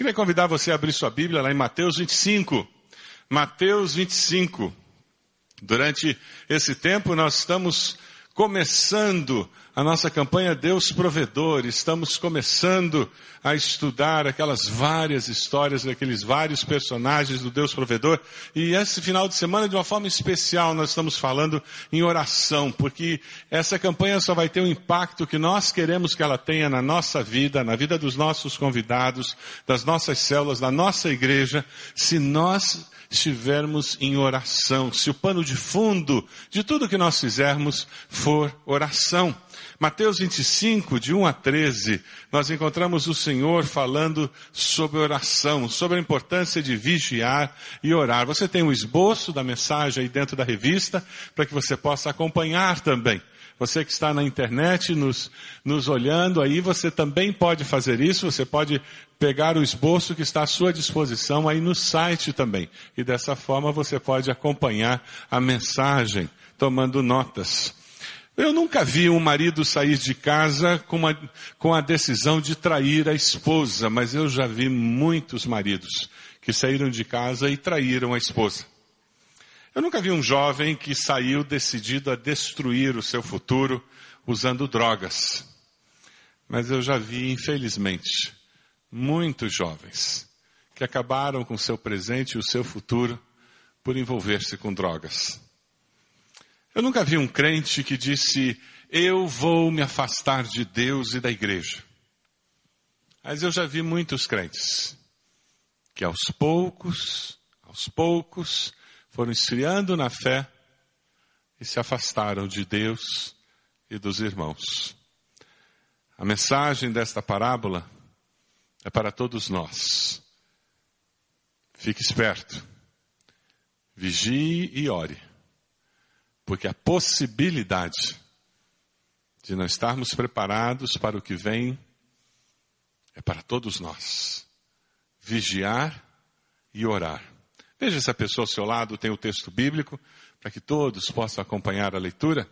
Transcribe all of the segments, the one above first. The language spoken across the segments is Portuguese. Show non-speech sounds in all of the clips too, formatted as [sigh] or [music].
Queria convidar você a abrir sua Bíblia lá em Mateus 25. Mateus 25. Durante esse tempo nós estamos começando a nossa campanha Deus Provedor, estamos começando a estudar aquelas várias histórias daqueles vários personagens do Deus Provedor. E esse final de semana, de uma forma especial, nós estamos falando em oração, porque essa campanha só vai ter o impacto que nós queremos que ela tenha na nossa vida, na vida dos nossos convidados, das nossas células, da nossa igreja, se nós estivermos em oração, se o pano de fundo de tudo que nós fizermos for oração. Mateus 25, de 1 a 13, nós encontramos o Senhor falando sobre oração, sobre a importância de vigiar e orar. Você tem um esboço da mensagem aí dentro da revista, para que você possa acompanhar também. Você que está na internet nos, nos olhando aí, você também pode fazer isso, você pode pegar o esboço que está à sua disposição aí no site também. E dessa forma você pode acompanhar a mensagem, tomando notas. Eu nunca vi um marido sair de casa com, a com a decisão de trair a esposa, mas eu já vi muitos maridos que saíram de casa e traíram a esposa. Eu nunca vi um jovem que saiu decidido a destruir o seu futuro usando drogas. Mas eu já vi, infelizmente, muitos jovens que acabaram com o seu presente e o seu futuro por envolver-se com drogas. Eu nunca vi um crente que disse, eu vou me afastar de Deus e da igreja. Mas eu já vi muitos crentes que aos poucos, aos poucos, foram esfriando na fé e se afastaram de Deus e dos irmãos. A mensagem desta parábola é para todos nós. Fique esperto, vigie e ore, porque a possibilidade de não estarmos preparados para o que vem é para todos nós. Vigiar e orar. Veja se a pessoa ao seu lado tem o texto bíblico, para que todos possam acompanhar a leitura.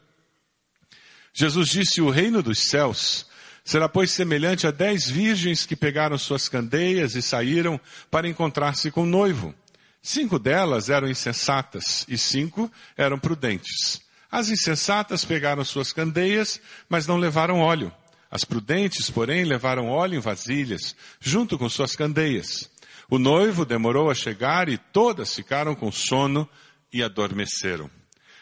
Jesus disse: O reino dos céus será, pois, semelhante a dez virgens que pegaram suas candeias e saíram para encontrar-se com o noivo. Cinco delas eram insensatas e cinco eram prudentes. As insensatas pegaram suas candeias, mas não levaram óleo. As prudentes, porém, levaram óleo em vasilhas, junto com suas candeias. O noivo demorou a chegar e todas ficaram com sono e adormeceram.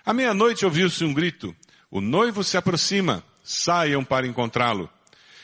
À meia-noite ouviu-se um grito: O noivo se aproxima, saiam para encontrá-lo.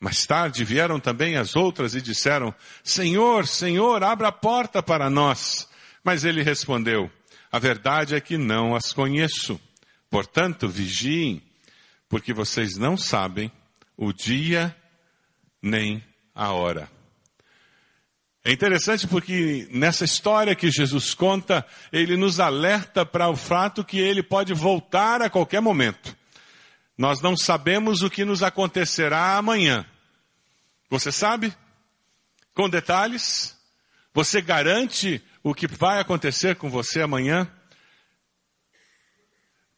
Mais tarde vieram também as outras e disseram, Senhor, Senhor, abra a porta para nós. Mas ele respondeu, a verdade é que não as conheço. Portanto, vigiem, porque vocês não sabem o dia nem a hora. É interessante porque nessa história que Jesus conta, ele nos alerta para o fato que ele pode voltar a qualquer momento. Nós não sabemos o que nos acontecerá amanhã. Você sabe? Com detalhes? Você garante o que vai acontecer com você amanhã?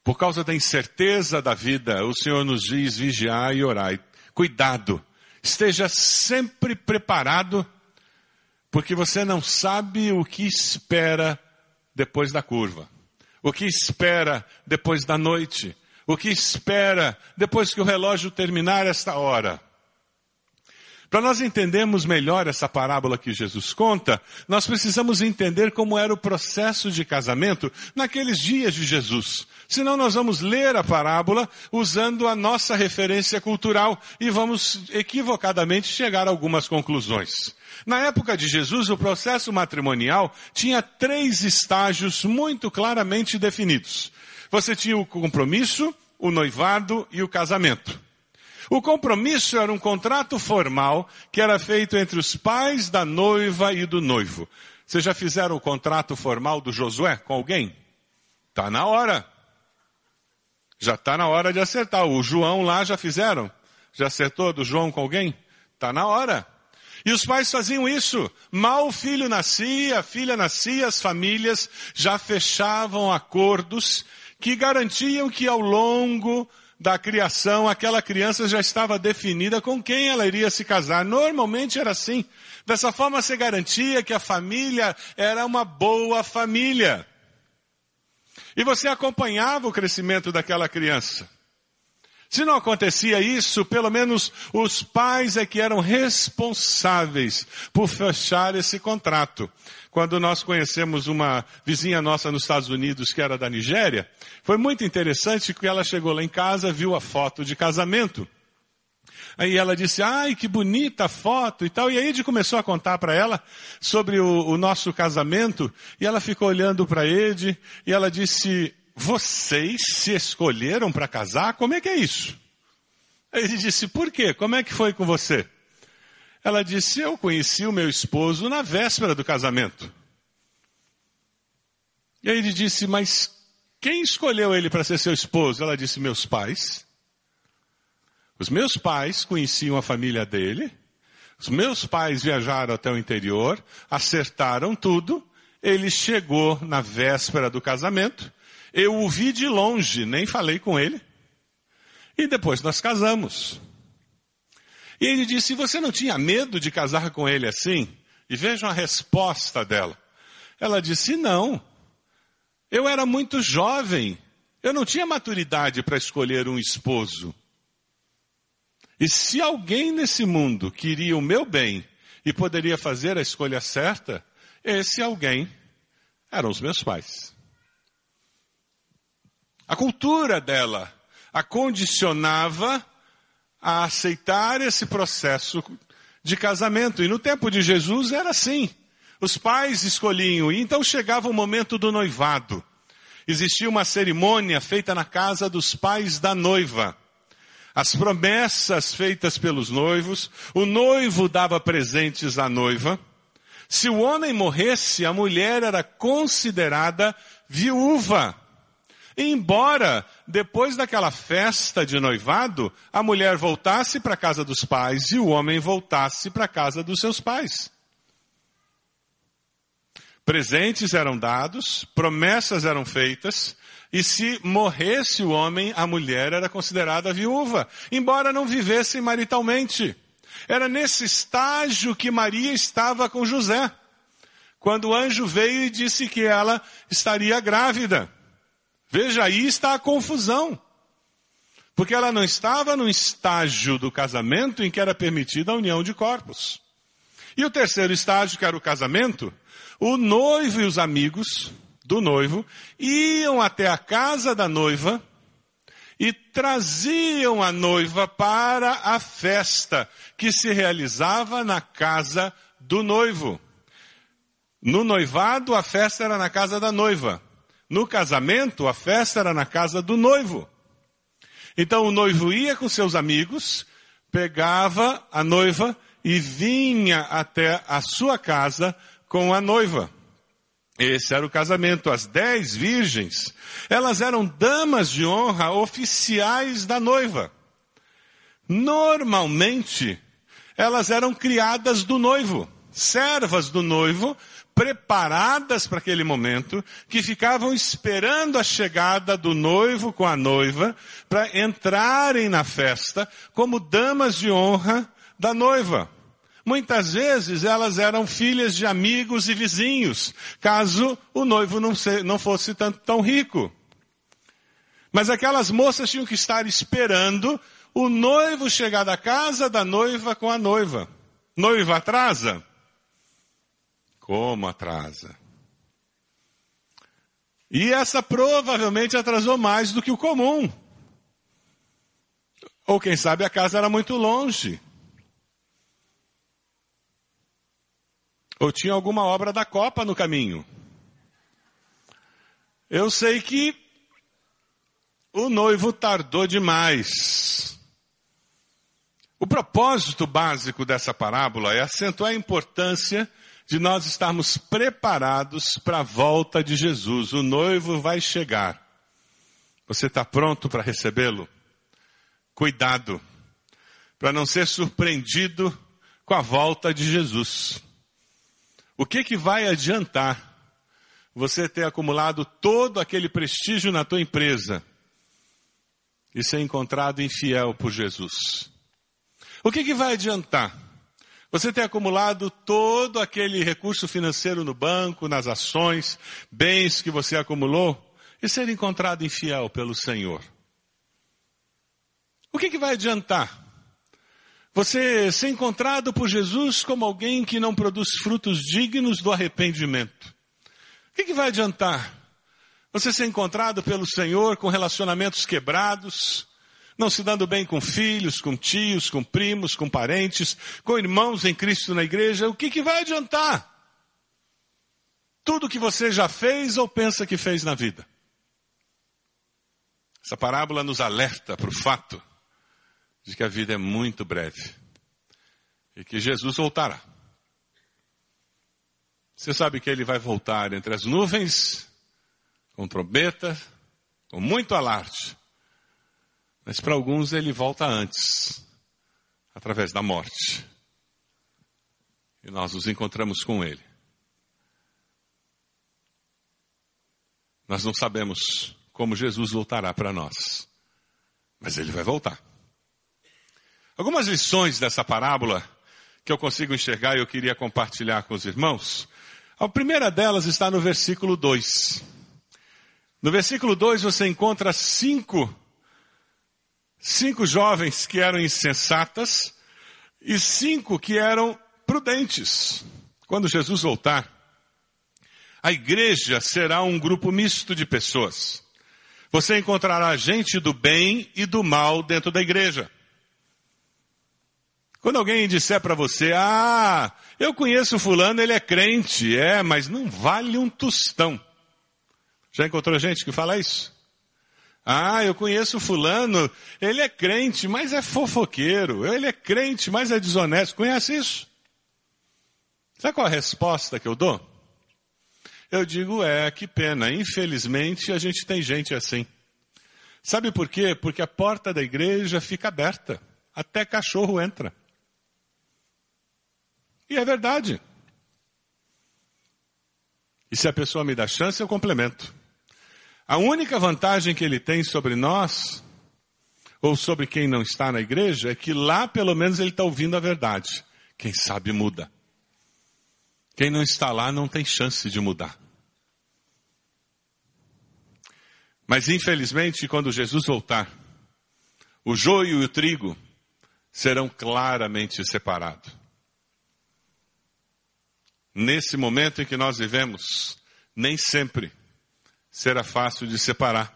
Por causa da incerteza da vida, o Senhor nos diz vigiar e orar. Cuidado. Esteja sempre preparado porque você não sabe o que espera depois da curva, o que espera depois da noite, o que espera depois que o relógio terminar esta hora. Para nós entendermos melhor essa parábola que Jesus conta, nós precisamos entender como era o processo de casamento naqueles dias de Jesus. Senão nós vamos ler a parábola usando a nossa referência cultural e vamos equivocadamente chegar a algumas conclusões. Na época de Jesus, o processo matrimonial tinha três estágios muito claramente definidos. Você tinha o compromisso, o noivado e o casamento. O compromisso era um contrato formal que era feito entre os pais da noiva e do noivo. Vocês já fizeram o contrato formal do Josué com alguém? Tá na hora. Já está na hora de acertar. O João lá já fizeram? Já acertou do João com alguém? Está na hora. E os pais faziam isso. Mal o filho nascia, a filha nascia, as famílias já fechavam acordos que garantiam que ao longo da criação aquela criança já estava definida com quem ela iria se casar. Normalmente era assim. Dessa forma se garantia que a família era uma boa família. E você acompanhava o crescimento daquela criança. Se não acontecia isso, pelo menos os pais é que eram responsáveis por fechar esse contrato. Quando nós conhecemos uma vizinha nossa nos Estados Unidos que era da Nigéria, foi muito interessante que ela chegou lá em casa, viu a foto de casamento. Aí ela disse, ai, que bonita foto e tal. E aí gente começou a contar para ela sobre o, o, nosso casamento. E ela ficou olhando para ele e ela disse, vocês se escolheram para casar? Como é que é isso? Ele disse, por quê? Como é que foi com você? Ela disse, eu conheci o meu esposo na véspera do casamento. E aí ele disse, mas quem escolheu ele para ser seu esposo? Ela disse, meus pais. Os meus pais conheciam a família dele, os meus pais viajaram até o interior, acertaram tudo, ele chegou na véspera do casamento, eu o vi de longe, nem falei com ele, e depois nós casamos. E ele disse, você não tinha medo de casar com ele assim? E vejam a resposta dela. Ela disse, não. Eu era muito jovem. Eu não tinha maturidade para escolher um esposo. E se alguém nesse mundo queria o meu bem e poderia fazer a escolha certa, esse alguém eram os meus pais. A cultura dela a condicionava a aceitar esse processo de casamento. E no tempo de Jesus era assim. Os pais escolhiam, e então chegava o momento do noivado. Existia uma cerimônia feita na casa dos pais da noiva as promessas feitas pelos noivos, o noivo dava presentes à noiva. Se o homem morresse, a mulher era considerada viúva. Embora, depois daquela festa de noivado, a mulher voltasse para a casa dos pais e o homem voltasse para a casa dos seus pais. Presentes eram dados, promessas eram feitas, e se morresse o homem, a mulher era considerada viúva, embora não vivesse maritalmente. Era nesse estágio que Maria estava com José, quando o anjo veio e disse que ela estaria grávida. Veja, aí está a confusão. Porque ela não estava no estágio do casamento em que era permitida a união de corpos. E o terceiro estágio, que era o casamento, o noivo e os amigos do noivo iam até a casa da noiva e traziam a noiva para a festa que se realizava na casa do noivo. No noivado, a festa era na casa da noiva. No casamento, a festa era na casa do noivo. Então o noivo ia com seus amigos, pegava a noiva e vinha até a sua casa com a noiva. Esse era o casamento. As dez virgens, elas eram damas de honra oficiais da noiva. Normalmente, elas eram criadas do noivo, servas do noivo, preparadas para aquele momento, que ficavam esperando a chegada do noivo com a noiva para entrarem na festa como damas de honra da noiva. Muitas vezes elas eram filhas de amigos e vizinhos, caso o noivo não, se, não fosse tão rico. Mas aquelas moças tinham que estar esperando o noivo chegar da casa da noiva com a noiva. Noiva atrasa? Como atrasa? E essa provavelmente atrasou mais do que o comum. Ou quem sabe a casa era muito longe. Ou tinha alguma obra da Copa no caminho? Eu sei que o noivo tardou demais. O propósito básico dessa parábola é acentuar a importância de nós estarmos preparados para a volta de Jesus. O noivo vai chegar. Você está pronto para recebê-lo? Cuidado, para não ser surpreendido com a volta de Jesus. O que que vai adiantar você ter acumulado todo aquele prestígio na tua empresa e ser encontrado infiel por Jesus? O que, que vai adiantar? Você ter acumulado todo aquele recurso financeiro no banco, nas ações, bens que você acumulou e ser encontrado infiel pelo Senhor. O que, que vai adiantar? Você ser encontrado por Jesus como alguém que não produz frutos dignos do arrependimento. O que, que vai adiantar? Você ser encontrado pelo Senhor com relacionamentos quebrados, não se dando bem com filhos, com tios, com primos, com parentes, com irmãos em Cristo na igreja, o que, que vai adiantar? Tudo que você já fez ou pensa que fez na vida. Essa parábola nos alerta para o fato de que a vida é muito breve e que Jesus voltará. Você sabe que ele vai voltar entre as nuvens, com trombeta, com muito alarde. Mas para alguns ele volta antes, através da morte. E nós nos encontramos com ele. Nós não sabemos como Jesus voltará para nós, mas ele vai voltar. Algumas lições dessa parábola que eu consigo enxergar e eu queria compartilhar com os irmãos. A primeira delas está no versículo 2. No versículo 2 você encontra cinco cinco jovens que eram insensatas e cinco que eram prudentes. Quando Jesus voltar, a igreja será um grupo misto de pessoas. Você encontrará gente do bem e do mal dentro da igreja. Quando alguém disser para você, ah, eu conheço fulano, ele é crente, é, mas não vale um tostão. Já encontrou gente que fala isso? Ah, eu conheço fulano, ele é crente, mas é fofoqueiro. Ele é crente, mas é desonesto. Conhece isso? Sabe qual a resposta que eu dou? Eu digo, é, que pena. Infelizmente, a gente tem gente assim. Sabe por quê? Porque a porta da igreja fica aberta. Até cachorro entra. E é verdade. E se a pessoa me dá chance, eu complemento. A única vantagem que ele tem sobre nós, ou sobre quem não está na igreja, é que lá pelo menos ele está ouvindo a verdade. Quem sabe muda. Quem não está lá não tem chance de mudar. Mas infelizmente, quando Jesus voltar, o joio e o trigo serão claramente separados. Nesse momento em que nós vivemos, nem sempre será fácil de separar.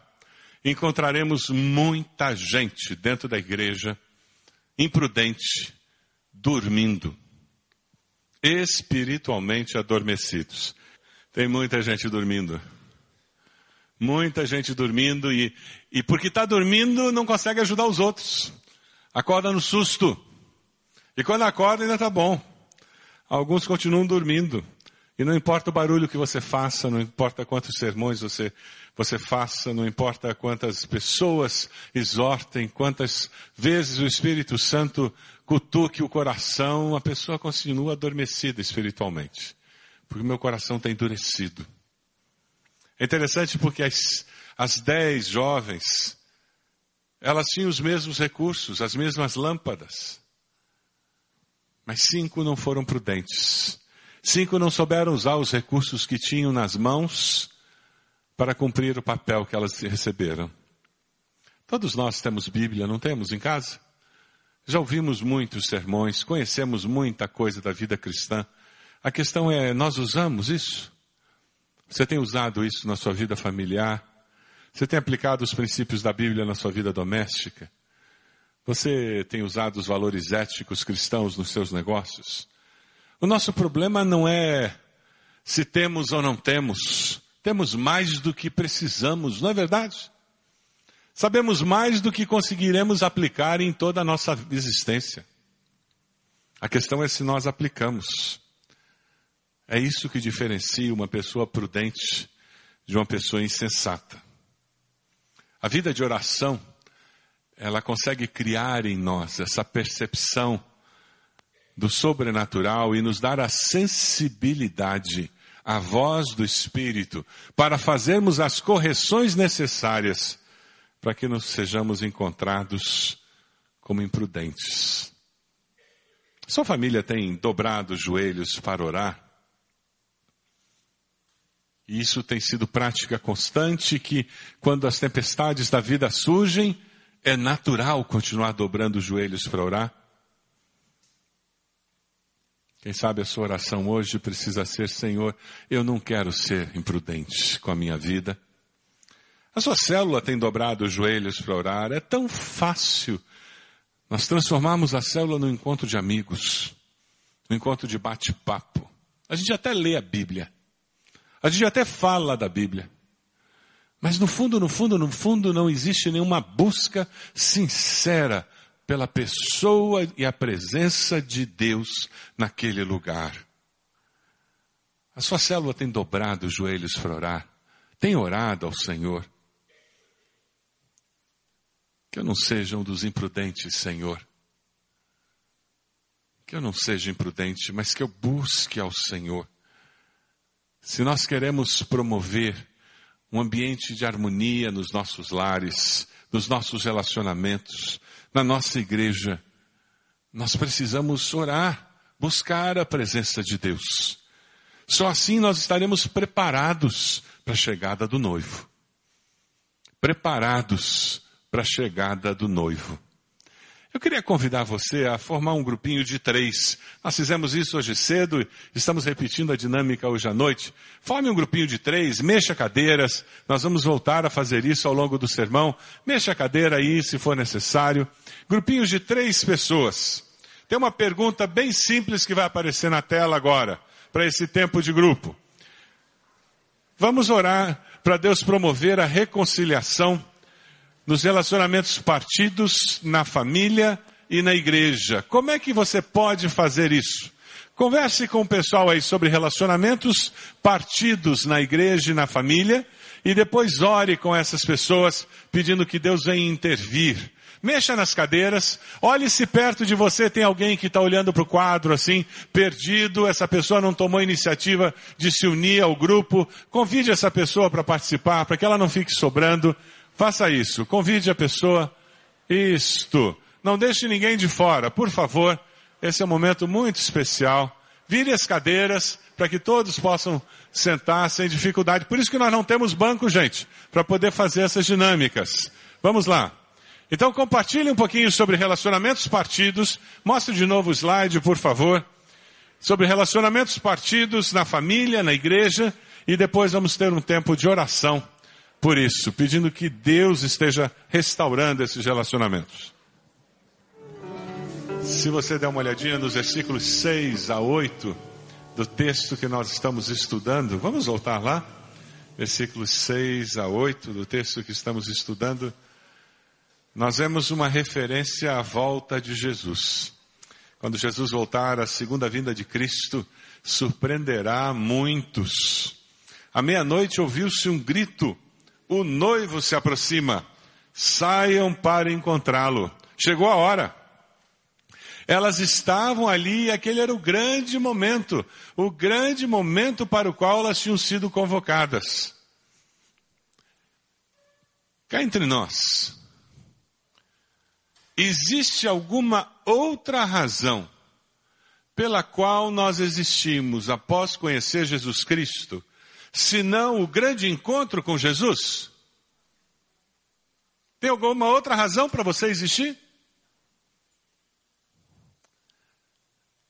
Encontraremos muita gente dentro da igreja, imprudente, dormindo, espiritualmente adormecidos. Tem muita gente dormindo. Muita gente dormindo e, e porque está dormindo não consegue ajudar os outros. Acorda no susto. E quando acorda ainda está bom. Alguns continuam dormindo. E não importa o barulho que você faça, não importa quantos sermões você, você faça, não importa quantas pessoas exortem, quantas vezes o Espírito Santo cutuque o coração, a pessoa continua adormecida espiritualmente. Porque o meu coração está endurecido. É interessante porque as, as dez jovens, elas tinham os mesmos recursos, as mesmas lâmpadas. Mas cinco não foram prudentes. Cinco não souberam usar os recursos que tinham nas mãos para cumprir o papel que elas receberam. Todos nós temos Bíblia, não temos em casa? Já ouvimos muitos sermões, conhecemos muita coisa da vida cristã. A questão é, nós usamos isso? Você tem usado isso na sua vida familiar? Você tem aplicado os princípios da Bíblia na sua vida doméstica? Você tem usado os valores éticos cristãos nos seus negócios? O nosso problema não é se temos ou não temos. Temos mais do que precisamos, não é verdade? Sabemos mais do que conseguiremos aplicar em toda a nossa existência. A questão é se nós aplicamos. É isso que diferencia uma pessoa prudente de uma pessoa insensata. A vida de oração, ela consegue criar em nós essa percepção do sobrenatural e nos dar a sensibilidade, a voz do Espírito, para fazermos as correções necessárias para que não sejamos encontrados como imprudentes. Sua família tem dobrado os joelhos para orar? E isso tem sido prática constante que quando as tempestades da vida surgem, é natural continuar dobrando os joelhos para orar? Quem sabe a sua oração hoje precisa ser, Senhor, eu não quero ser imprudente com a minha vida. A sua célula tem dobrado os joelhos para orar. É tão fácil nós transformarmos a célula num encontro de amigos, num encontro de bate-papo. A gente até lê a Bíblia. A gente até fala da Bíblia. Mas no fundo, no fundo, no fundo, não existe nenhuma busca sincera pela pessoa e a presença de Deus naquele lugar. A sua célula tem dobrado os joelhos para orar, tem orado ao Senhor. Que eu não seja um dos imprudentes, Senhor. Que eu não seja imprudente, mas que eu busque ao Senhor. Se nós queremos promover um ambiente de harmonia nos nossos lares, nos nossos relacionamentos, na nossa igreja, nós precisamos orar, buscar a presença de Deus. Só assim nós estaremos preparados para a chegada do noivo. Preparados para a chegada do noivo. Eu queria convidar você a formar um grupinho de três. Nós fizemos isso hoje cedo, estamos repetindo a dinâmica hoje à noite. Forme um grupinho de três, mexa cadeiras. Nós vamos voltar a fazer isso ao longo do sermão. Mexa a cadeira aí, se for necessário. Grupinhos de três pessoas. Tem uma pergunta bem simples que vai aparecer na tela agora, para esse tempo de grupo. Vamos orar para Deus promover a reconciliação nos relacionamentos partidos, na família e na igreja. Como é que você pode fazer isso? Converse com o pessoal aí sobre relacionamentos partidos na igreja e na família e depois ore com essas pessoas pedindo que Deus venha intervir. Mexa nas cadeiras, olhe se perto de você tem alguém que está olhando para o quadro assim, perdido, essa pessoa não tomou iniciativa de se unir ao grupo. Convide essa pessoa para participar, para que ela não fique sobrando. Faça isso. Convide a pessoa. Isto. Não deixe ninguém de fora, por favor. Esse é um momento muito especial. Vire as cadeiras para que todos possam sentar sem dificuldade. Por isso que nós não temos banco, gente, para poder fazer essas dinâmicas. Vamos lá. Então compartilhe um pouquinho sobre relacionamentos partidos. Mostre de novo o slide, por favor. Sobre relacionamentos partidos na família, na igreja. E depois vamos ter um tempo de oração por isso, pedindo que Deus esteja restaurando esses relacionamentos. Se você der uma olhadinha nos versículos 6 a 8 do texto que nós estamos estudando, vamos voltar lá? Versículos 6 a 8 do texto que estamos estudando. Nós vemos uma referência à volta de Jesus. Quando Jesus voltar, a segunda vinda de Cristo surpreenderá muitos. À meia-noite ouviu-se um grito o noivo se aproxima. Saiam para encontrá-lo. Chegou a hora. Elas estavam ali e aquele era o grande momento, o grande momento para o qual elas tinham sido convocadas. Cá entre nós, existe alguma outra razão pela qual nós existimos após conhecer Jesus Cristo senão o grande encontro com Jesus? Tem alguma outra razão para você existir?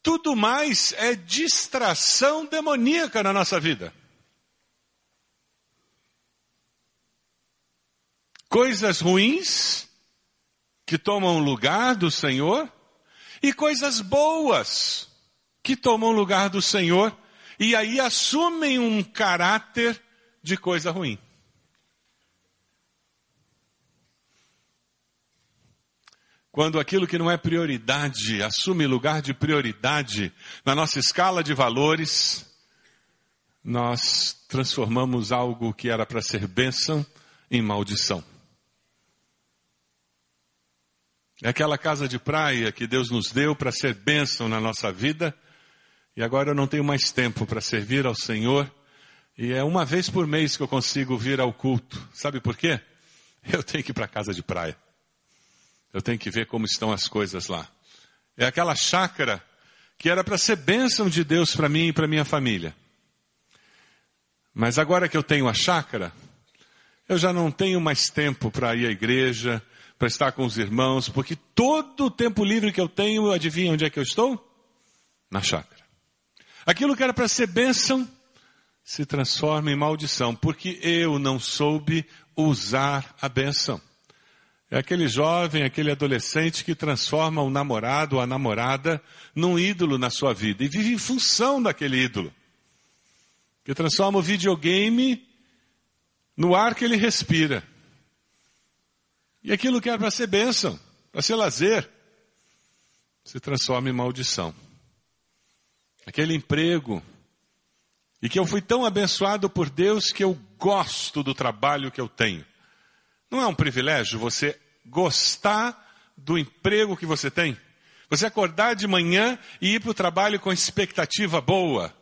Tudo mais é distração demoníaca na nossa vida. Coisas ruins que tomam lugar do Senhor e coisas boas que tomam lugar do Senhor e aí assumem um caráter de coisa ruim. quando aquilo que não é prioridade assume lugar de prioridade na nossa escala de valores, nós transformamos algo que era para ser bênção em maldição. É aquela casa de praia que Deus nos deu para ser bênção na nossa vida, e agora eu não tenho mais tempo para servir ao Senhor, e é uma vez por mês que eu consigo vir ao culto. Sabe por quê? [laughs] Eu tenho que ir para casa de praia. Eu tenho que ver como estão as coisas lá. É aquela chácara que era para ser bênção de Deus para mim e para minha família. Mas agora que eu tenho a chácara, eu já não tenho mais tempo para ir à igreja, para estar com os irmãos, porque todo o tempo livre que eu tenho, adivinha onde é que eu estou? Na chácara. Aquilo que era para ser bênção se transforma em maldição, porque eu não soube usar a bênção. É aquele jovem, aquele adolescente que transforma o namorado ou a namorada num ídolo na sua vida e vive em função daquele ídolo. Que transforma o videogame no ar que ele respira. E aquilo que era para ser bênção, para ser lazer, se transforma em maldição. Aquele emprego, e que eu fui tão abençoado por Deus que eu gosto do trabalho que eu tenho. Não é um privilégio você gostar do emprego que você tem? Você acordar de manhã e ir para o trabalho com expectativa boa.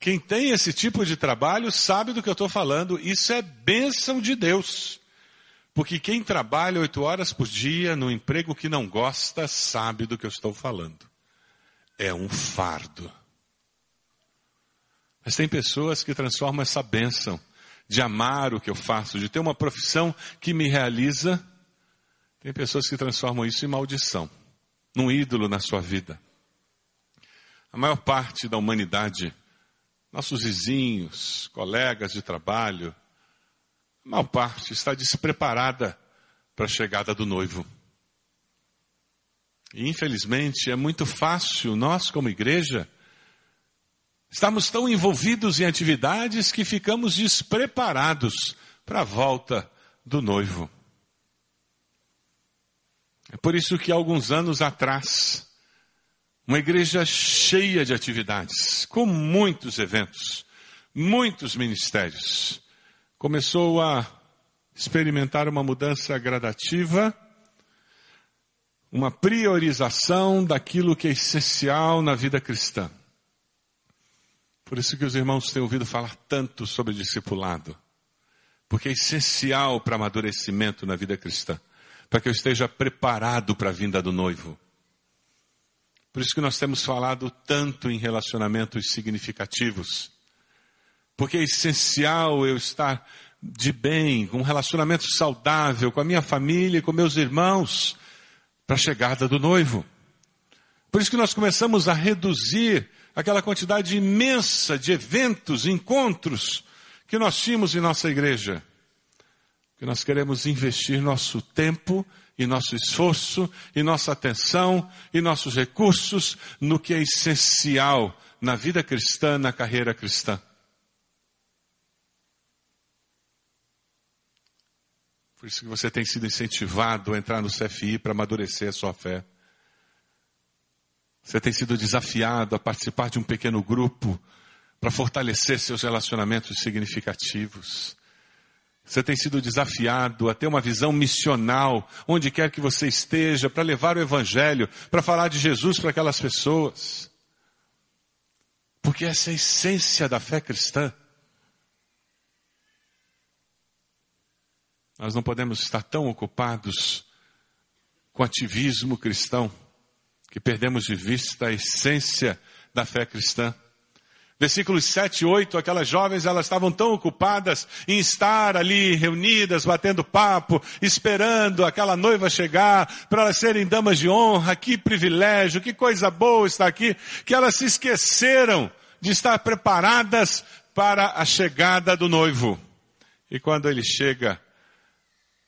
Quem tem esse tipo de trabalho sabe do que eu estou falando. Isso é bênção de Deus. Porque quem trabalha oito horas por dia no emprego que não gosta sabe do que eu estou falando. É um fardo. Mas tem pessoas que transformam essa bênção de amar o que eu faço, de ter uma profissão que me realiza. Tem pessoas que transformam isso em maldição, num ídolo na sua vida. A maior parte da humanidade, nossos vizinhos, colegas de trabalho, a maior parte está despreparada para a chegada do noivo. E infelizmente é muito fácil nós, como igreja, Estamos tão envolvidos em atividades que ficamos despreparados para a volta do noivo. É por isso que alguns anos atrás, uma igreja cheia de atividades, com muitos eventos, muitos ministérios, começou a experimentar uma mudança gradativa, uma priorização daquilo que é essencial na vida cristã. Por isso que os irmãos têm ouvido falar tanto sobre discipulado. Porque é essencial para amadurecimento na vida cristã. Para que eu esteja preparado para a vinda do noivo. Por isso que nós temos falado tanto em relacionamentos significativos. Porque é essencial eu estar de bem, com um relacionamento saudável com a minha família e com meus irmãos para a chegada do noivo. Por isso que nós começamos a reduzir aquela quantidade imensa de eventos, encontros que nós tínhamos em nossa igreja. Que nós queremos investir nosso tempo e nosso esforço e nossa atenção e nossos recursos no que é essencial na vida cristã, na carreira cristã. Por isso que você tem sido incentivado a entrar no CFI para amadurecer a sua fé. Você tem sido desafiado a participar de um pequeno grupo para fortalecer seus relacionamentos significativos. Você tem sido desafiado a ter uma visão missional, onde quer que você esteja, para levar o Evangelho, para falar de Jesus para aquelas pessoas. Porque essa é a essência da fé cristã. Nós não podemos estar tão ocupados com ativismo cristão que perdemos de vista a essência da fé cristã. Versículos 7 e 8, aquelas jovens, elas estavam tão ocupadas em estar ali reunidas, batendo papo, esperando aquela noiva chegar, para elas serem damas de honra, que privilégio, que coisa boa estar aqui, que elas se esqueceram de estar preparadas para a chegada do noivo. E quando ele chega,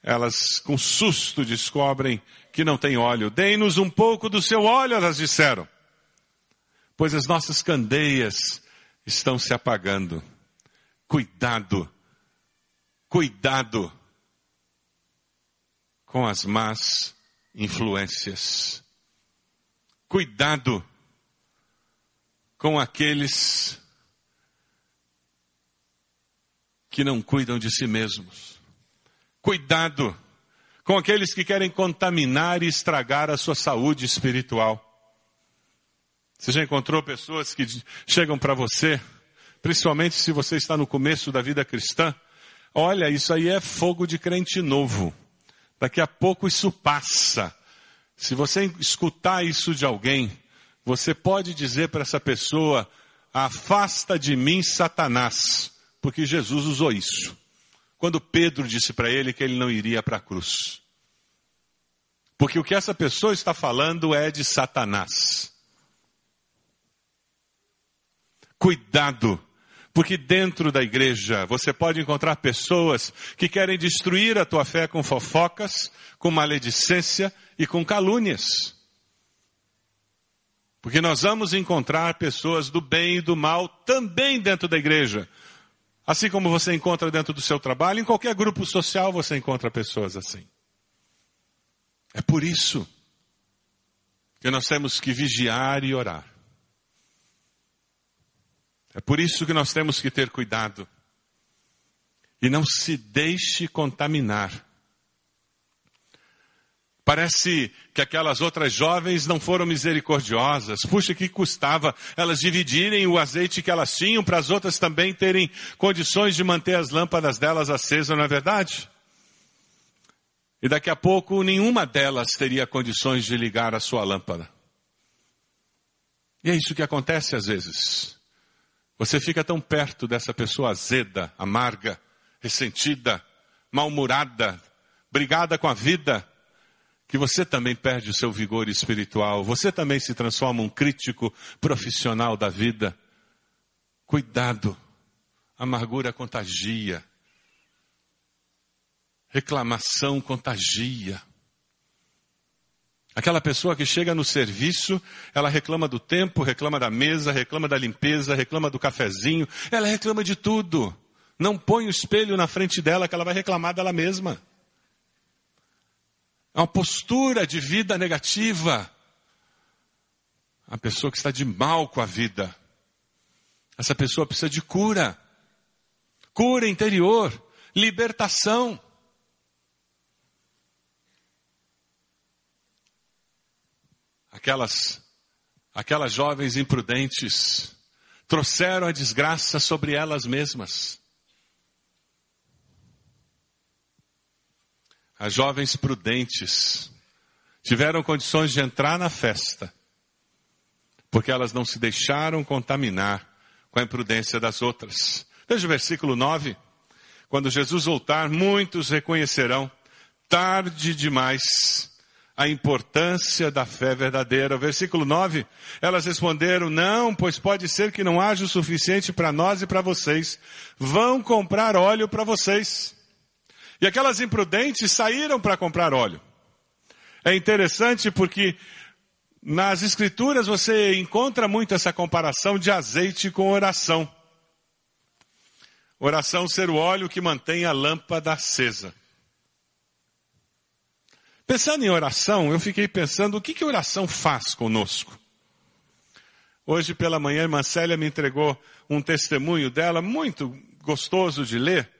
elas com susto descobrem que não tem óleo. Dei-nos um pouco do seu óleo, elas disseram. Pois as nossas candeias estão se apagando. Cuidado, cuidado com as más influências. Cuidado com aqueles que não cuidam de si mesmos. Cuidado com aqueles que querem contaminar e estragar a sua saúde espiritual. Você já encontrou pessoas que chegam para você, principalmente se você está no começo da vida cristã? Olha, isso aí é fogo de crente novo. Daqui a pouco isso passa. Se você escutar isso de alguém, você pode dizer para essa pessoa: afasta de mim, Satanás, porque Jesus usou isso. Quando Pedro disse para ele que ele não iria para a cruz. Porque o que essa pessoa está falando é de Satanás. Cuidado porque dentro da igreja você pode encontrar pessoas que querem destruir a tua fé com fofocas, com maledicência e com calúnias. Porque nós vamos encontrar pessoas do bem e do mal também dentro da igreja. Assim como você encontra dentro do seu trabalho, em qualquer grupo social você encontra pessoas assim. É por isso que nós temos que vigiar e orar. É por isso que nós temos que ter cuidado. E não se deixe contaminar. Parece que aquelas outras jovens não foram misericordiosas. Puxa, que custava elas dividirem o azeite que elas tinham para as outras também terem condições de manter as lâmpadas delas acesas, não é verdade? E daqui a pouco nenhuma delas teria condições de ligar a sua lâmpada. E é isso que acontece às vezes. Você fica tão perto dessa pessoa azeda, amarga, ressentida, mal-humorada, brigada com a vida, que você também perde o seu vigor espiritual, você também se transforma um crítico profissional da vida. Cuidado, amargura contagia, reclamação contagia. Aquela pessoa que chega no serviço, ela reclama do tempo, reclama da mesa, reclama da limpeza, reclama do cafezinho, ela reclama de tudo. Não põe o espelho na frente dela que ela vai reclamar dela mesma. É uma postura de vida negativa. A pessoa que está de mal com a vida. Essa pessoa precisa de cura. Cura interior, libertação. Aquelas, aquelas jovens imprudentes trouxeram a desgraça sobre elas mesmas. As jovens prudentes tiveram condições de entrar na festa, porque elas não se deixaram contaminar com a imprudência das outras. Veja o versículo 9. Quando Jesus voltar, muitos reconhecerão, tarde demais, a importância da fé verdadeira. Versículo 9, elas responderam: Não, pois pode ser que não haja o suficiente para nós e para vocês. Vão comprar óleo para vocês. E aquelas imprudentes saíram para comprar óleo. É interessante porque nas escrituras você encontra muito essa comparação de azeite com oração. Oração ser o óleo que mantém a lâmpada acesa. Pensando em oração, eu fiquei pensando o que, que oração faz conosco. Hoje pela manhã, a irmã Célia me entregou um testemunho dela, muito gostoso de ler,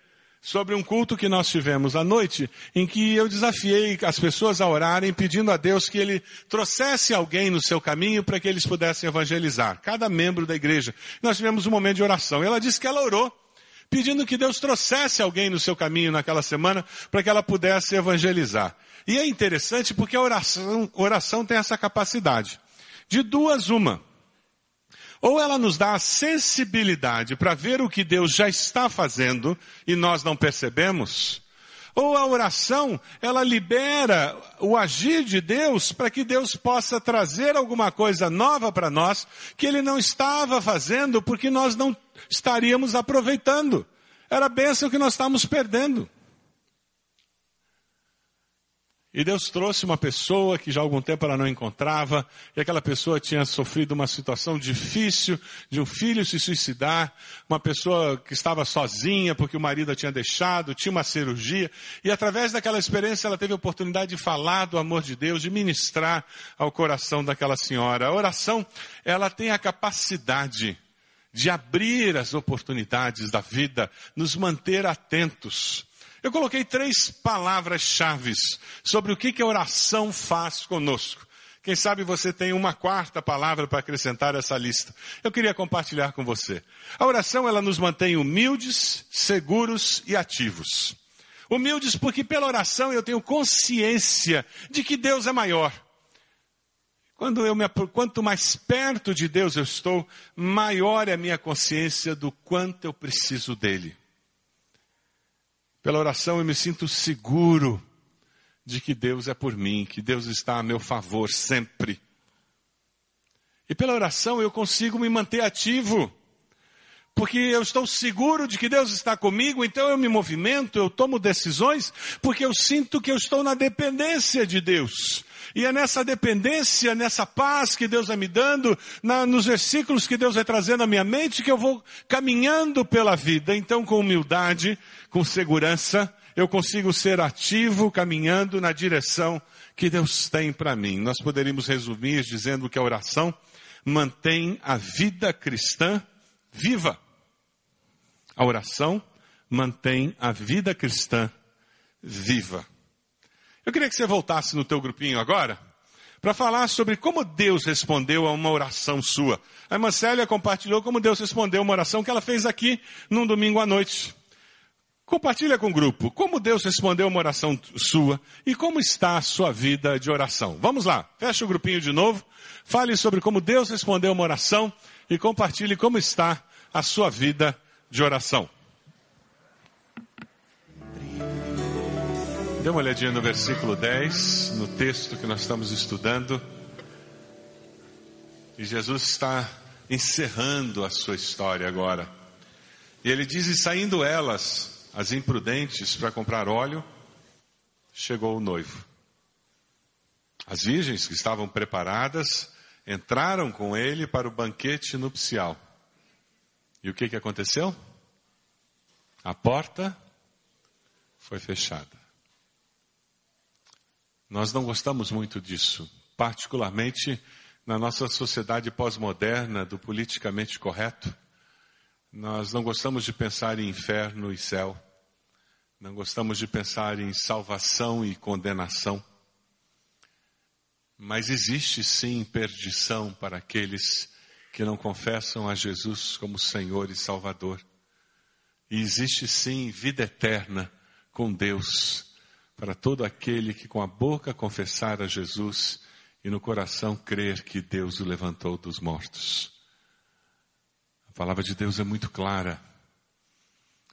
sobre um culto que nós tivemos à noite, em que eu desafiei as pessoas a orarem, pedindo a Deus que Ele trouxesse alguém no seu caminho para que eles pudessem evangelizar, cada membro da igreja. Nós tivemos um momento de oração. Ela disse que ela orou, pedindo que Deus trouxesse alguém no seu caminho naquela semana para que ela pudesse evangelizar. E é interessante porque a oração, oração tem essa capacidade. De duas, uma. Ou ela nos dá a sensibilidade para ver o que Deus já está fazendo e nós não percebemos, ou a oração, ela libera o agir de Deus para que Deus possa trazer alguma coisa nova para nós que Ele não estava fazendo porque nós não estaríamos aproveitando. Era a bênção que nós estávamos perdendo. E Deus trouxe uma pessoa que já há algum tempo ela não encontrava, e aquela pessoa tinha sofrido uma situação difícil de um filho se suicidar, uma pessoa que estava sozinha porque o marido a tinha deixado, tinha uma cirurgia, e através daquela experiência ela teve a oportunidade de falar do amor de Deus, de ministrar ao coração daquela senhora. A oração, ela tem a capacidade de abrir as oportunidades da vida, nos manter atentos eu coloquei três palavras-chave sobre o que, que a oração faz conosco. Quem sabe você tem uma quarta palavra para acrescentar a essa lista. Eu queria compartilhar com você. A oração, ela nos mantém humildes, seguros e ativos. Humildes porque pela oração eu tenho consciência de que Deus é maior. Quando eu me, quanto mais perto de Deus eu estou, maior é a minha consciência do quanto eu preciso dele. Pela oração eu me sinto seguro de que Deus é por mim, que Deus está a meu favor sempre. E pela oração eu consigo me manter ativo, porque eu estou seguro de que Deus está comigo, então eu me movimento, eu tomo decisões, porque eu sinto que eu estou na dependência de Deus. E é nessa dependência, nessa paz que Deus vai me dando, na, nos versículos que Deus vai trazendo à minha mente, que eu vou caminhando pela vida. Então, com humildade, com segurança, eu consigo ser ativo, caminhando na direção que Deus tem para mim. Nós poderíamos resumir dizendo que a oração mantém a vida cristã viva. A oração mantém a vida cristã viva. Eu queria que você voltasse no teu grupinho agora para falar sobre como Deus respondeu a uma oração sua. A irmã Célia compartilhou como Deus respondeu uma oração que ela fez aqui num domingo à noite. Compartilha com o grupo como Deus respondeu uma oração sua e como está a sua vida de oração. Vamos lá, fecha o grupinho de novo, fale sobre como Deus respondeu uma oração e compartilhe como está a sua vida de oração. Dê uma olhadinha no versículo 10, no texto que nós estamos estudando. E Jesus está encerrando a sua história agora. E ele diz: E saindo elas, as imprudentes, para comprar óleo, chegou o noivo. As virgens que estavam preparadas entraram com ele para o banquete nupcial. E o que, que aconteceu? A porta foi fechada. Nós não gostamos muito disso, particularmente na nossa sociedade pós-moderna do politicamente correto. Nós não gostamos de pensar em inferno e céu. Não gostamos de pensar em salvação e condenação. Mas existe sim perdição para aqueles que não confessam a Jesus como Senhor e Salvador. E existe sim vida eterna com Deus para todo aquele que com a boca confessar a Jesus e no coração crer que Deus o levantou dos mortos. A palavra de Deus é muito clara.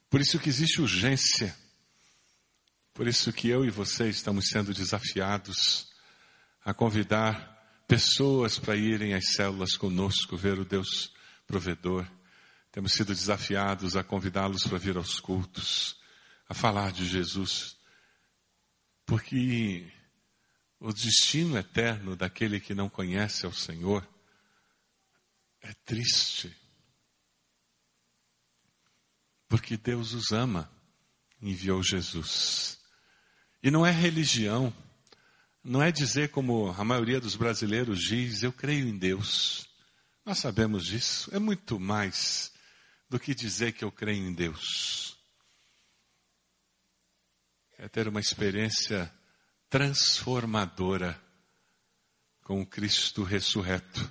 Por isso que existe urgência. Por isso que eu e você estamos sendo desafiados a convidar pessoas para irem às células conosco, ver o Deus provedor. Temos sido desafiados a convidá-los para vir aos cultos, a falar de Jesus porque o destino eterno daquele que não conhece ao Senhor é triste. Porque Deus os ama, enviou Jesus. E não é religião, não é dizer como a maioria dos brasileiros diz, eu creio em Deus. Nós sabemos disso, é muito mais do que dizer que eu creio em Deus é ter uma experiência transformadora com o Cristo ressurreto.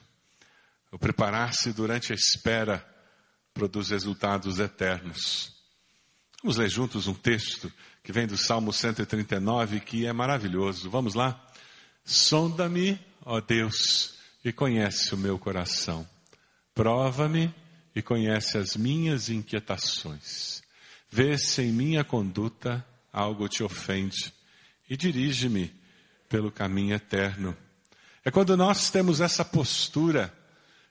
O preparar-se durante a espera produz resultados eternos. Vamos ler juntos um texto que vem do Salmo 139 que é maravilhoso. Vamos lá? Sonda-me, ó Deus, e conhece o meu coração. Prova-me e conhece as minhas inquietações. Vê se em minha conduta algo te ofende e dirige-me pelo caminho eterno. É quando nós temos essa postura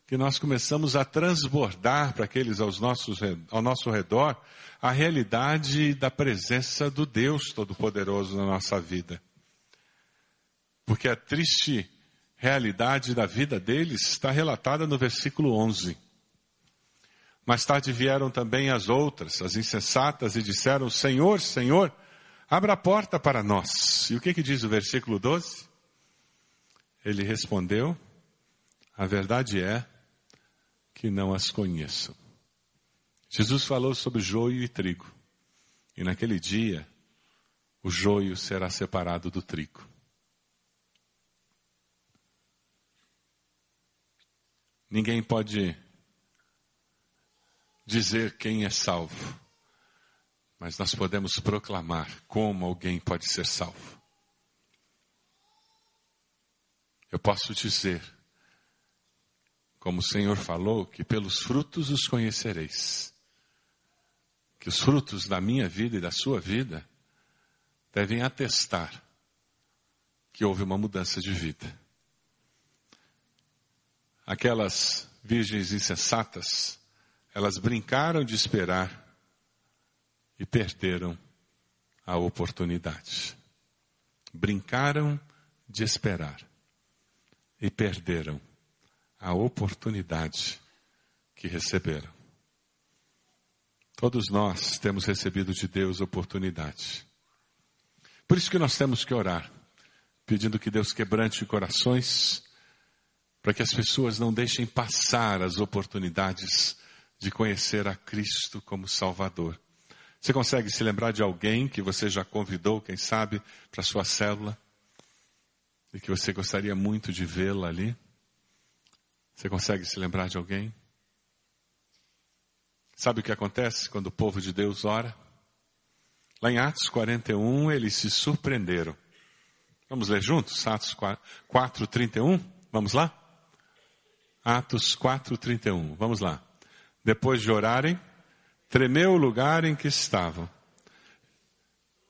que nós começamos a transbordar para aqueles aos nossos, ao nosso redor a realidade da presença do Deus Todo-Poderoso na nossa vida. Porque a triste realidade da vida deles está relatada no versículo 11. Mais tarde vieram também as outras, as insensatas, e disseram: Senhor, Senhor, abra a porta para nós. E o que, que diz o versículo 12? Ele respondeu: A verdade é que não as conheço. Jesus falou sobre joio e trigo. E naquele dia, o joio será separado do trigo. Ninguém pode dizer quem é salvo, mas nós podemos proclamar como alguém pode ser salvo. Eu posso dizer, como o Senhor falou, que pelos frutos os conhecereis. Que os frutos da minha vida e da sua vida devem atestar que houve uma mudança de vida. Aquelas virgens insensatas, elas brincaram de esperar e perderam a oportunidade. Brincaram de esperar e perderam a oportunidade que receberam. Todos nós temos recebido de Deus oportunidade. Por isso que nós temos que orar, pedindo que Deus quebrante corações para que as pessoas não deixem passar as oportunidades de conhecer a Cristo como Salvador. Você consegue se lembrar de alguém que você já convidou, quem sabe, para sua célula? E que você gostaria muito de vê-la ali? Você consegue se lembrar de alguém? Sabe o que acontece quando o povo de Deus ora? Lá em Atos 41, eles se surpreenderam. Vamos ler juntos? Atos 4, 31? Vamos lá? Atos 4:31. Vamos lá. Depois de orarem, tremeu o lugar em que estavam.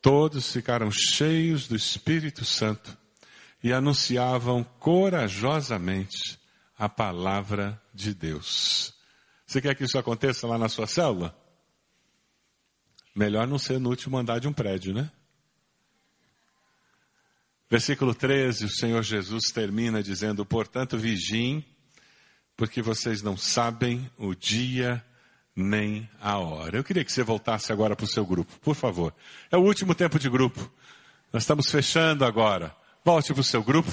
Todos ficaram cheios do Espírito Santo e anunciavam corajosamente a palavra de Deus. Você quer que isso aconteça lá na sua célula? Melhor não ser no último andar de um prédio, né? Versículo 13, o Senhor Jesus termina dizendo: Portanto, vigiem porque vocês não sabem o dia nem a hora. Eu queria que você voltasse agora para o seu grupo, por favor. É o último tempo de grupo. Nós estamos fechando agora. Volte para o seu grupo.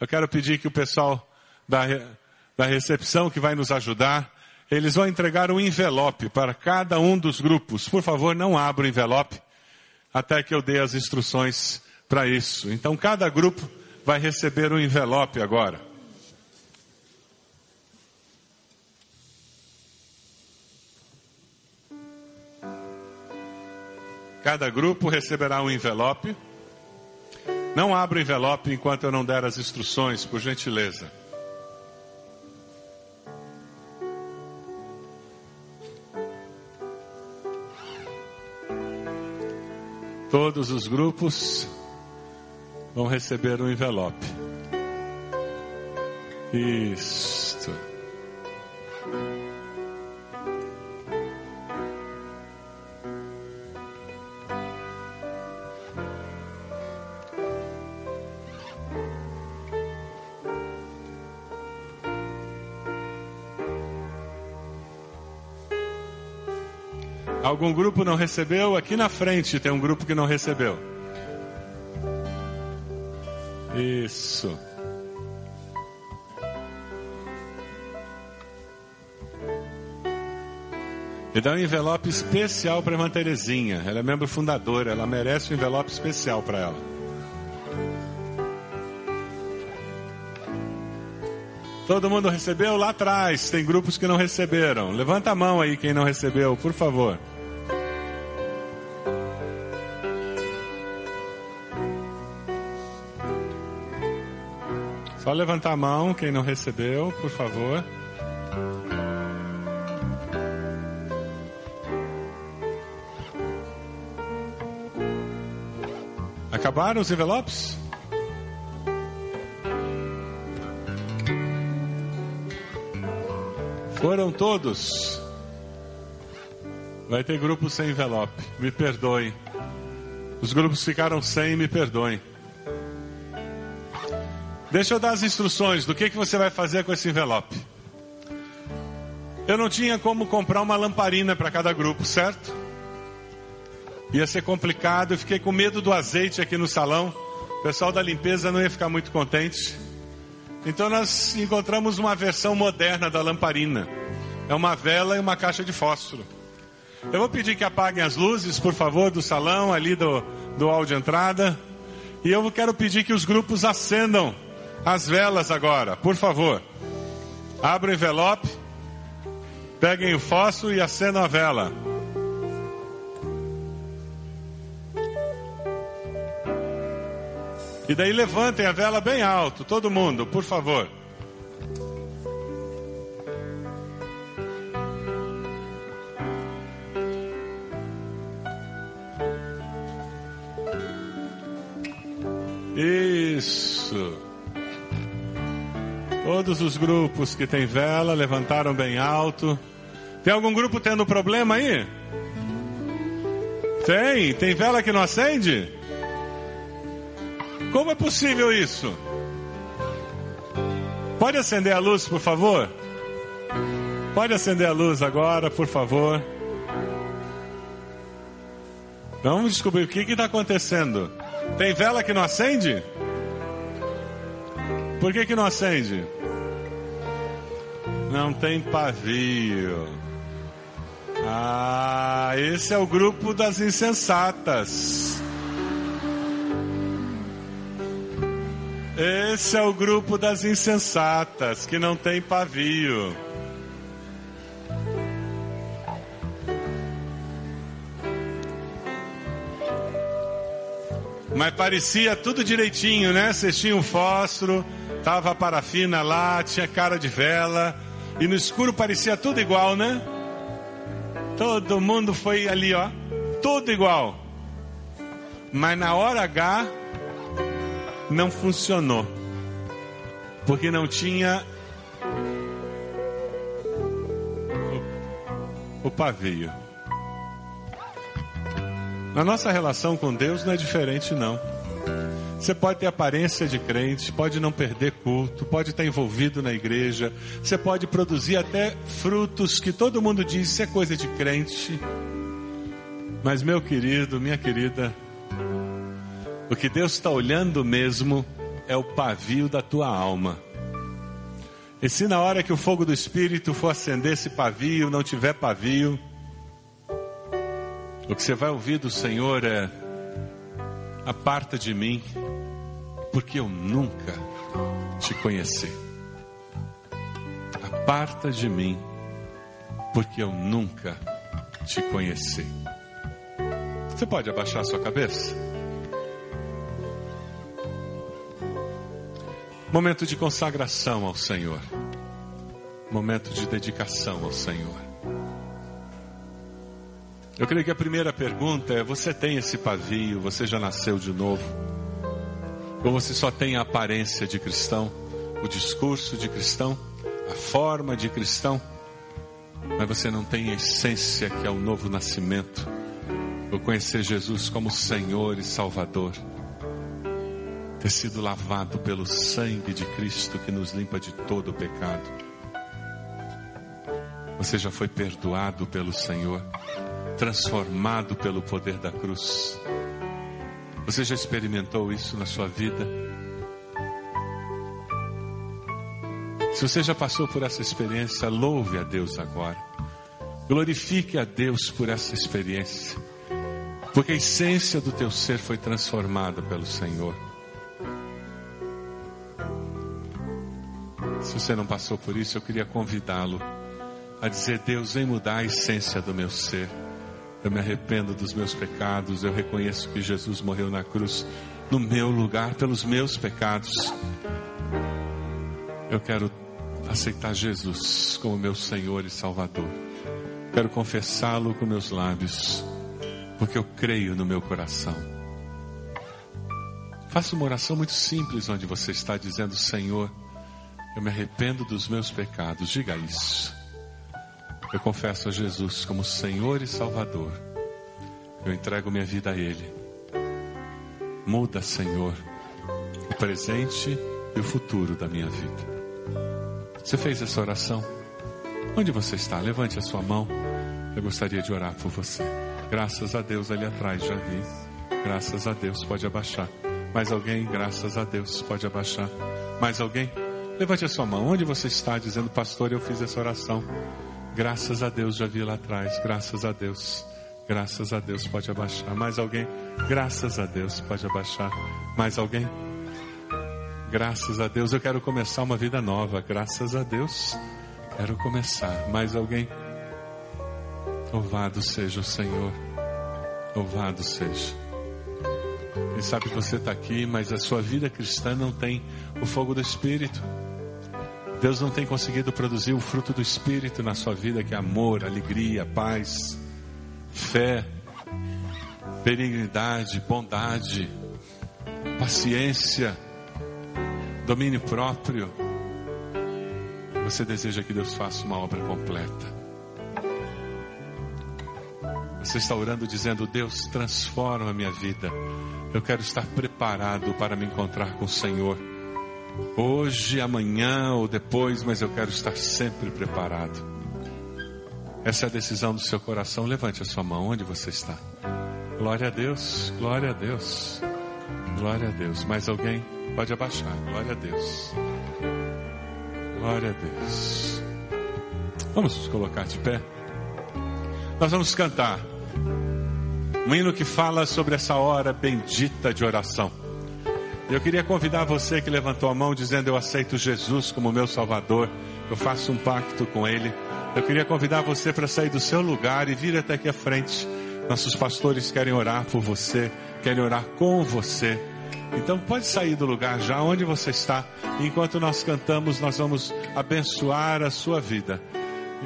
Eu quero pedir que o pessoal da, da recepção que vai nos ajudar, eles vão entregar um envelope para cada um dos grupos. Por favor, não abra o envelope até que eu dê as instruções para isso. Então, cada grupo vai receber um envelope agora. Cada grupo receberá um envelope. Não abra o envelope enquanto eu não der as instruções, por gentileza. Todos os grupos vão receber um envelope. Isto. Algum grupo não recebeu? Aqui na frente tem um grupo que não recebeu. Isso. E dá um envelope especial para a irmã Terezinha. Ela é membro fundadora, ela merece um envelope especial para ela. Todo mundo recebeu lá atrás, tem grupos que não receberam. Levanta a mão aí quem não recebeu, por favor. Só levantar a mão quem não recebeu, por favor. Acabaram os envelopes? Foram todos. Vai ter grupo sem envelope. Me perdoem. Os grupos ficaram sem, me perdoem. Deixa eu dar as instruções do que, que você vai fazer com esse envelope. Eu não tinha como comprar uma lamparina para cada grupo, certo? Ia ser complicado, eu fiquei com medo do azeite aqui no salão. O pessoal da limpeza não ia ficar muito contente. Então nós encontramos uma versão moderna da lamparina. É uma vela e uma caixa de fósforo. Eu vou pedir que apaguem as luzes, por favor, do salão, ali do, do hall de entrada. E eu quero pedir que os grupos acendam as velas agora, por favor. Abra o envelope, peguem o fósforo e acendam a vela. E daí levantem a vela bem alto, todo mundo, por favor. Isso. Todos os grupos que têm vela levantaram bem alto. Tem algum grupo tendo problema aí? Tem? Tem vela que não acende? Como é possível isso? Pode acender a luz, por favor? Pode acender a luz agora, por favor. Vamos descobrir o que está acontecendo. Tem vela que não acende? Por que, que não acende? Não tem pavio. Ah, esse é o grupo das insensatas. Esse é o grupo das insensatas que não tem pavio. Mas parecia tudo direitinho, né? Vocês tinham fósforo, tava a parafina lá, tinha cara de vela, e no escuro parecia tudo igual, né? Todo mundo foi ali, ó, tudo igual. Mas na hora H não funcionou. Porque não tinha o, pavio. Na nossa relação com Deus não é diferente, não. Você pode ter aparência de crente, pode não perder culto, pode estar envolvido na igreja, você pode produzir até frutos que todo mundo diz isso é coisa de crente. Mas, meu querido, minha querida, o que Deus está olhando mesmo é o pavio da tua alma. E se na hora que o fogo do Espírito for acender esse pavio, não tiver pavio, o que você vai ouvir do Senhor é: aparta de mim, porque eu nunca te conheci. Aparta de mim, porque eu nunca te conheci. Você pode abaixar sua cabeça? Momento de consagração ao Senhor. Momento de dedicação ao Senhor. Eu creio que a primeira pergunta é: você tem esse pavio? Você já nasceu de novo? Ou você só tem a aparência de cristão, o discurso de cristão, a forma de cristão, mas você não tem a essência que é o novo nascimento, o conhecer Jesus como Senhor e Salvador, ter sido lavado pelo sangue de Cristo que nos limpa de todo o pecado. Você já foi perdoado pelo Senhor transformado pelo poder da cruz. Você já experimentou isso na sua vida? Se você já passou por essa experiência, louve a Deus agora. Glorifique a Deus por essa experiência. Porque a essência do teu ser foi transformada pelo Senhor. Se você não passou por isso, eu queria convidá-lo a dizer: Deus, vem mudar a essência do meu ser. Eu me arrependo dos meus pecados, eu reconheço que Jesus morreu na cruz no meu lugar pelos meus pecados. Eu quero aceitar Jesus como meu Senhor e Salvador. Quero confessá-lo com meus lábios, porque eu creio no meu coração. Faça uma oração muito simples onde você está dizendo: Senhor, eu me arrependo dos meus pecados. Diga isso. Eu confesso a Jesus como Senhor e Salvador. Eu entrego minha vida a Ele. Muda, Senhor, o presente e o futuro da minha vida. Você fez essa oração? Onde você está? Levante a sua mão. Eu gostaria de orar por você. Graças a Deus ali atrás, já vi. Graças a Deus, pode abaixar. Mais alguém? Graças a Deus, pode abaixar. Mais alguém? Levante a sua mão. Onde você está dizendo, pastor, eu fiz essa oração. Graças a Deus, já vi lá atrás. Graças a Deus. Graças a Deus, pode abaixar. Mais alguém? Graças a Deus, pode abaixar. Mais alguém? Graças a Deus, eu quero começar uma vida nova. Graças a Deus, quero começar. Mais alguém? Louvado seja o Senhor. Louvado seja. Quem sabe você está aqui, mas a sua vida cristã não tem o fogo do Espírito. Deus não tem conseguido produzir o fruto do Espírito na sua vida, que é amor, alegria, paz, fé, benignidade, bondade, paciência, domínio próprio. Você deseja que Deus faça uma obra completa. Você está orando dizendo: Deus, transforma a minha vida. Eu quero estar preparado para me encontrar com o Senhor. Hoje, amanhã ou depois, mas eu quero estar sempre preparado. Essa é a decisão do seu coração. Levante a sua mão onde você está. Glória a Deus, glória a Deus, glória a Deus. Mais alguém? Pode abaixar. Glória a Deus. Glória a Deus. Vamos nos colocar de pé. Nós vamos cantar um hino que fala sobre essa hora bendita de oração. Eu queria convidar você que levantou a mão dizendo eu aceito Jesus como meu Salvador, eu faço um pacto com Ele. Eu queria convidar você para sair do seu lugar e vir até aqui à frente. Nossos pastores querem orar por você, querem orar com você. Então pode sair do lugar já onde você está. Enquanto nós cantamos, nós vamos abençoar a sua vida.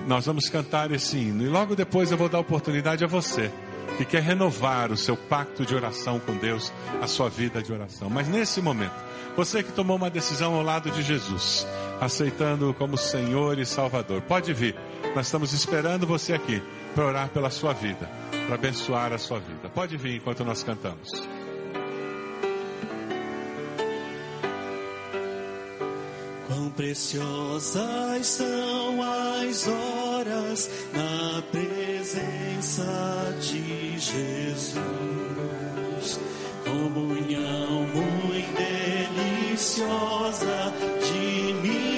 Nós vamos cantar esse hino e logo depois eu vou dar oportunidade a você que quer renovar o seu pacto de oração com Deus, a sua vida de oração. Mas nesse momento, você que tomou uma decisão ao lado de Jesus, aceitando-o como Senhor e Salvador, pode vir. Nós estamos esperando você aqui para orar pela sua vida, para abençoar a sua vida. Pode vir enquanto nós cantamos. Preciosas são as horas na presença de Jesus. Comunhão muito deliciosa de minha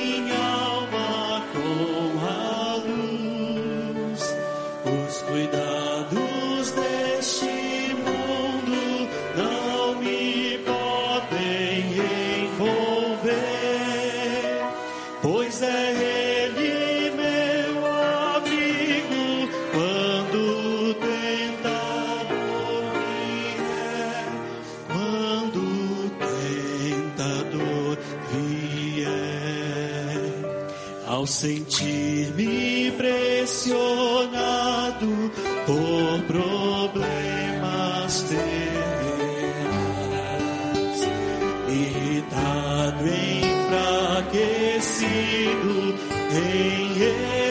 pressionado por problemas terrenos, irritado, enfraquecido, em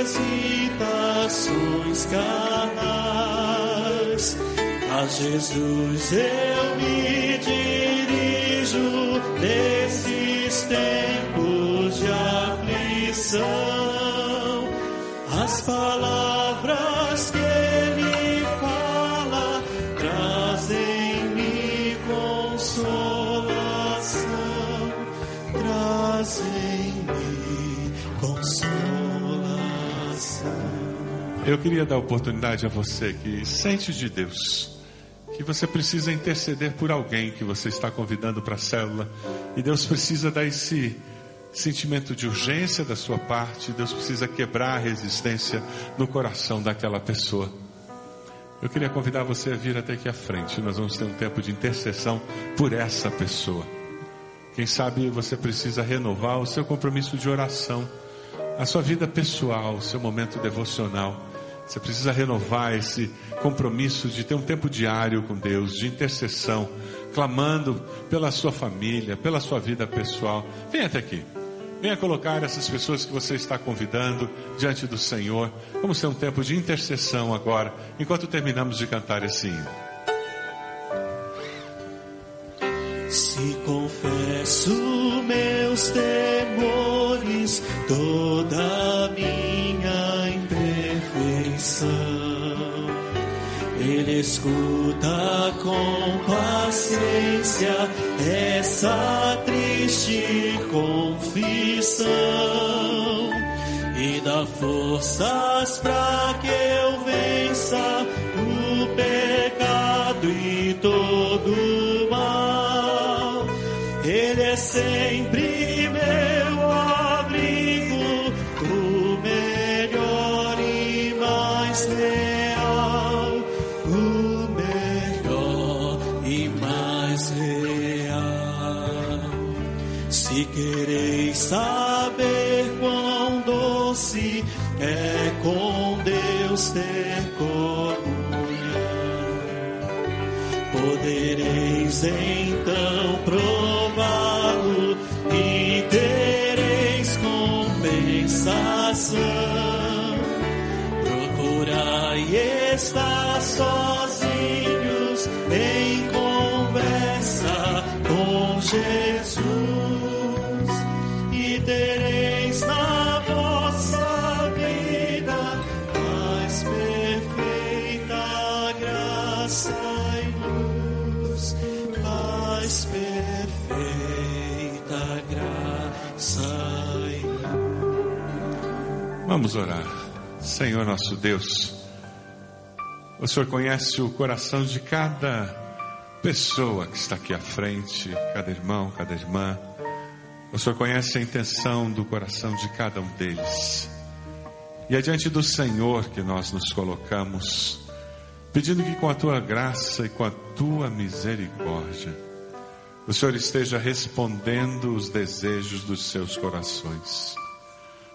hesitações carnais, a Jesus eu me dirijo nesses tempos de aflição. As palavras que ele fala trazem-me consolação, trazem-me consolação. Eu queria dar oportunidade a você que sente de Deus que você precisa interceder por alguém que você está convidando para a célula e Deus precisa dar esse sentimento de urgência da sua parte, Deus precisa quebrar a resistência no coração daquela pessoa. Eu queria convidar você a vir até aqui à frente. Nós vamos ter um tempo de intercessão por essa pessoa. Quem sabe você precisa renovar o seu compromisso de oração, a sua vida pessoal, o seu momento devocional. Você precisa renovar esse compromisso de ter um tempo diário com Deus, de intercessão, clamando pela sua família, pela sua vida pessoal. Venha até aqui. Venha colocar essas pessoas que você está convidando diante do Senhor. Vamos ter um tempo de intercessão agora, enquanto terminamos de cantar esse hino. Se confesso meus temores, toda minha imperfeição, Ele escuta com paciência essa triste confissão e dá forças para que eu vença o pecado e todo o mal. Ele é sempre então prová-lo Vamos orar. Senhor nosso Deus, o Senhor conhece o coração de cada pessoa que está aqui à frente, cada irmão, cada irmã. O Senhor conhece a intenção do coração de cada um deles. E é diante do Senhor que nós nos colocamos, pedindo que com a tua graça e com a tua misericórdia, o Senhor esteja respondendo os desejos dos seus corações.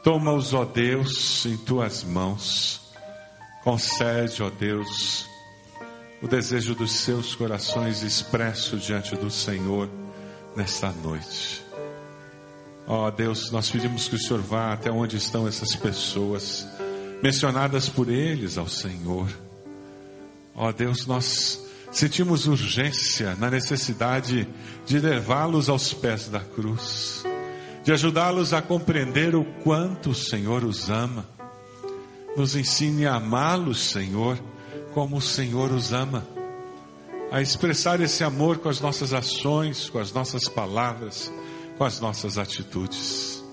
Toma-os, ó Deus, em tuas mãos. Concede, ó Deus, o desejo dos seus corações expresso diante do Senhor nesta noite. Ó Deus, nós pedimos que o Senhor vá até onde estão essas pessoas, mencionadas por eles ao Senhor. Ó Deus, nós sentimos urgência na necessidade de levá-los aos pés da cruz, de ajudá-los a compreender o quanto o Senhor os ama. Nos ensine a amá-los, Senhor, como o Senhor os ama, a expressar esse amor com as nossas ações, com as nossas palavras, com as nossas atitudes.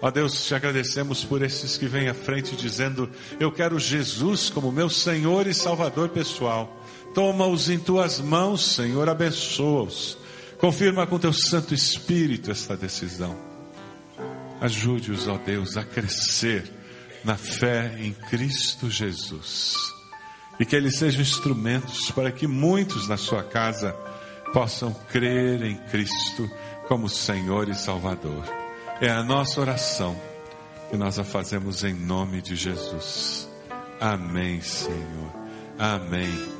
Ó Deus, te agradecemos por esses que vêm à frente dizendo: Eu quero Jesus como meu Senhor e Salvador pessoal. Toma-os em tuas mãos, Senhor, abençoa-os. Confirma com teu Santo Espírito esta decisão. Ajude-os, ó Deus, a crescer na fé em Cristo Jesus. E que eles sejam instrumentos para que muitos na sua casa possam crer em Cristo como Senhor e Salvador. É a nossa oração que nós a fazemos em nome de Jesus. Amém, Senhor. Amém.